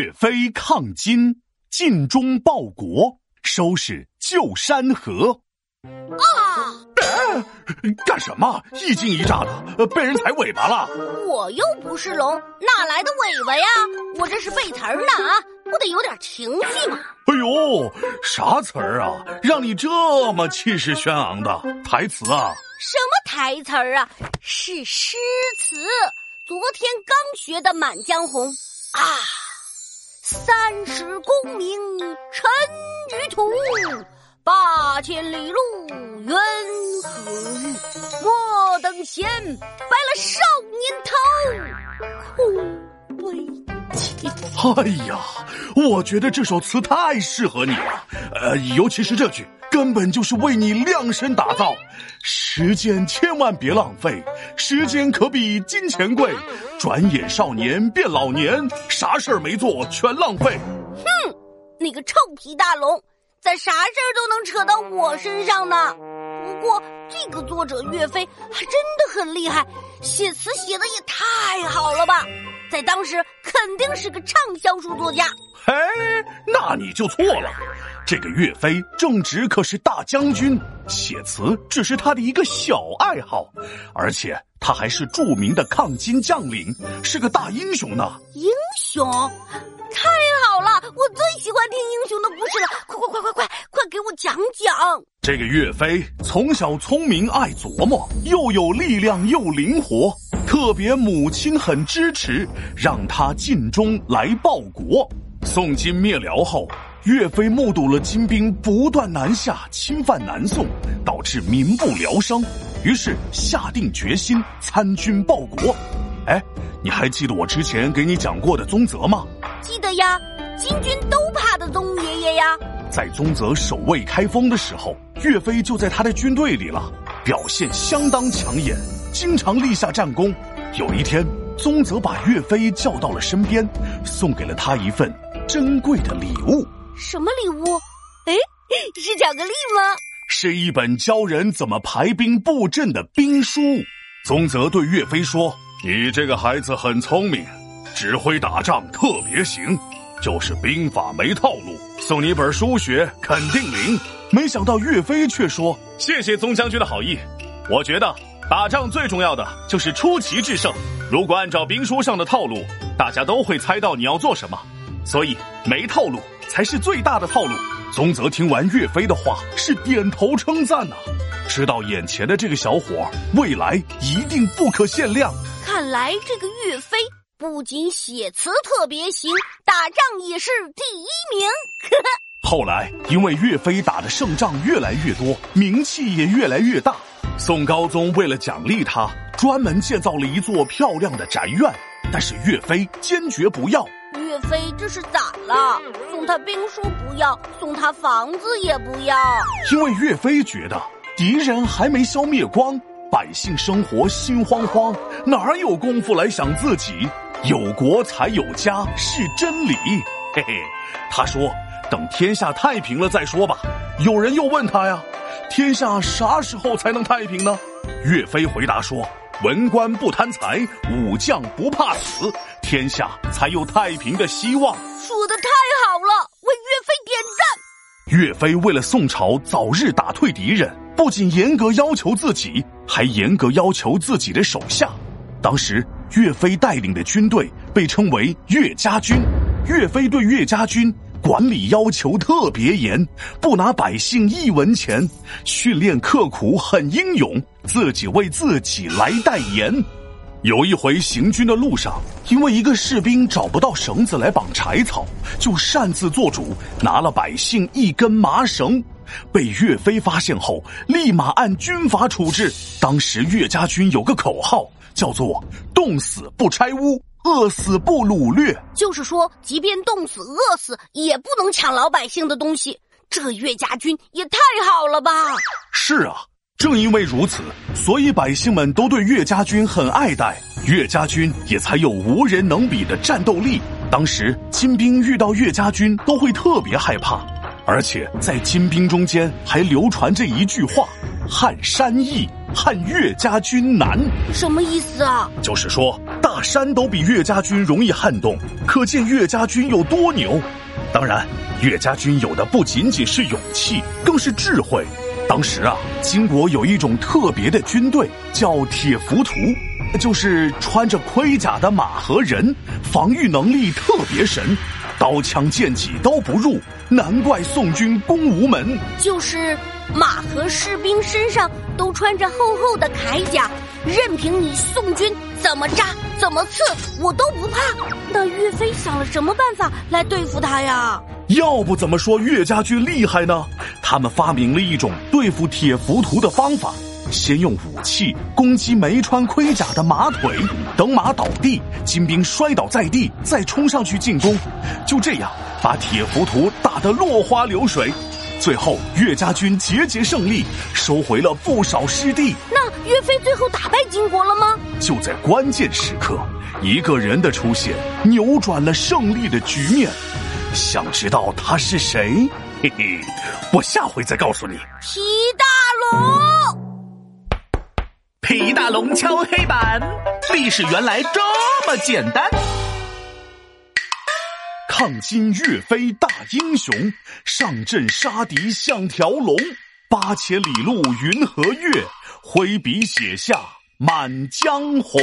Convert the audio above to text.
岳飞抗金，尽忠报国，收拾旧山河。啊！干什么？一惊一乍的，被人踩尾巴了。我又不是龙，哪来的尾巴呀？我这是背词儿呢啊！我得有点情绪嘛。哎呦，啥词儿啊？让你这么气势轩昂的台词啊？什么台词儿啊？是诗词。昨天刚学的《满江红》啊，三十功名尘与土，八千里路云和月？莫等闲，白了少年头，空悲切。哎呀，我觉得这首词太适合你了，呃，尤其是这句。根本就是为你量身打造，时间千万别浪费，时间可比金钱贵。转眼少年变老年，啥事儿没做全浪费。哼，那个臭皮大龙，咋啥事儿都能扯到我身上呢。不过这个作者岳飞还真的很厉害，写词写的也太好了吧，在当时肯定是个畅销书作家。嘿，那你就错了。这个岳飞正直可是大将军，写词只是他的一个小爱好，而且他还是著名的抗金将领，是个大英雄呢。英雄，太好了！我最喜欢听英雄的故事了，快快快快快快给我讲讲。这个岳飞从小聪明爱琢磨，又有力量又灵活，特别母亲很支持，让他尽忠来报国。宋金灭辽后。岳飞目睹了金兵不断南下侵犯南宋，导致民不聊生，于是下定决心参军报国。哎，你还记得我之前给你讲过的宗泽吗？记得呀，金军都怕的宗爷爷呀。在宗泽守卫开封的时候，岳飞就在他的军队里了，表现相当抢眼，经常立下战功。有一天，宗泽把岳飞叫到了身边，送给了他一份珍贵的礼物。什么礼物？哎，是巧克力吗？是一本教人怎么排兵布阵的兵书。宗泽对岳飞说：“你这个孩子很聪明，指挥打仗特别行，就是兵法没套路。送你本书学，肯定灵。”没想到岳飞却说：“谢谢宗将军的好意，我觉得打仗最重要的就是出奇制胜。如果按照兵书上的套路，大家都会猜到你要做什么，所以没套路。”才是最大的套路。宗泽听完岳飞的话，是点头称赞呐，知道眼前的这个小伙未来一定不可限量。看来这个岳飞不仅写词特别行，打仗也是第一名。后来因为岳飞打的胜仗越来越多，名气也越来越大，宋高宗为了奖励他，专门建造了一座漂亮的宅院。但是岳飞坚决不要。岳飞这是咋了？送他兵书不要，送他房子也不要。因为岳飞觉得敌人还没消灭光，百姓生活心慌慌，哪有功夫来想自己？有国才有家是真理。嘿嘿，他说等天下太平了再说吧。有人又问他呀，天下啥时候才能太平呢？岳飞回答说。文官不贪财，武将不怕死，天下才有太平的希望。说的太好了，为岳飞点赞。岳飞为了宋朝早日打退敌人，不仅严格要求自己，还严格要求自己的手下。当时岳飞带领的军队被称为岳家军，岳飞对岳家军。管理要求特别严，不拿百姓一文钱，训练刻苦，很英勇，自己为自己来代言。有一回行军的路上，因为一个士兵找不到绳子来绑柴草，就擅自做主，拿了百姓一根麻绳，被岳飞发现后，立马按军法处置。当时岳家军有个口号，叫做“冻死不拆屋”。饿死不掳掠，就是说，即便冻死、饿死，也不能抢老百姓的东西。这岳家军也太好了吧！是啊，正因为如此，所以百姓们都对岳家军很爱戴，岳家军也才有无人能比的战斗力。当时金兵遇到岳家军都会特别害怕，而且在金兵中间还流传着一句话：“汉山易，汉岳家军难。”什么意思啊？就是说。山都比岳家军容易撼动，可见岳家军有多牛。当然，岳家军有的不仅仅是勇气，更是智慧。当时啊，金国有一种特别的军队，叫铁浮屠，就是穿着盔甲的马和人，防御能力特别神，刀枪剑戟都不入，难怪宋军攻无门。就是马和士兵身上都穿着厚厚的铠甲，任凭你宋军怎么扎怎么刺，我都不怕。那岳飞想了什么办法来对付他呀？要不怎么说岳家军厉害呢？他们发明了一种对付铁浮屠的方法：先用武器攻击没穿盔甲的马腿，等马倒地，金兵摔倒在地，再冲上去进攻。就这样，把铁浮屠打得落花流水。最后，岳家军节节胜利，收回了不少失地。那岳飞最后打败金国了吗？就在关键时刻，一个人的出现扭转了胜利的局面。想知道他是谁？嘿嘿，我下回再告诉你。皮大龙，皮大龙敲黑板，历史原来这么简单。抗金岳飞大英雄，上阵杀敌像条龙。八千里路云和月，挥笔写下《满江红》。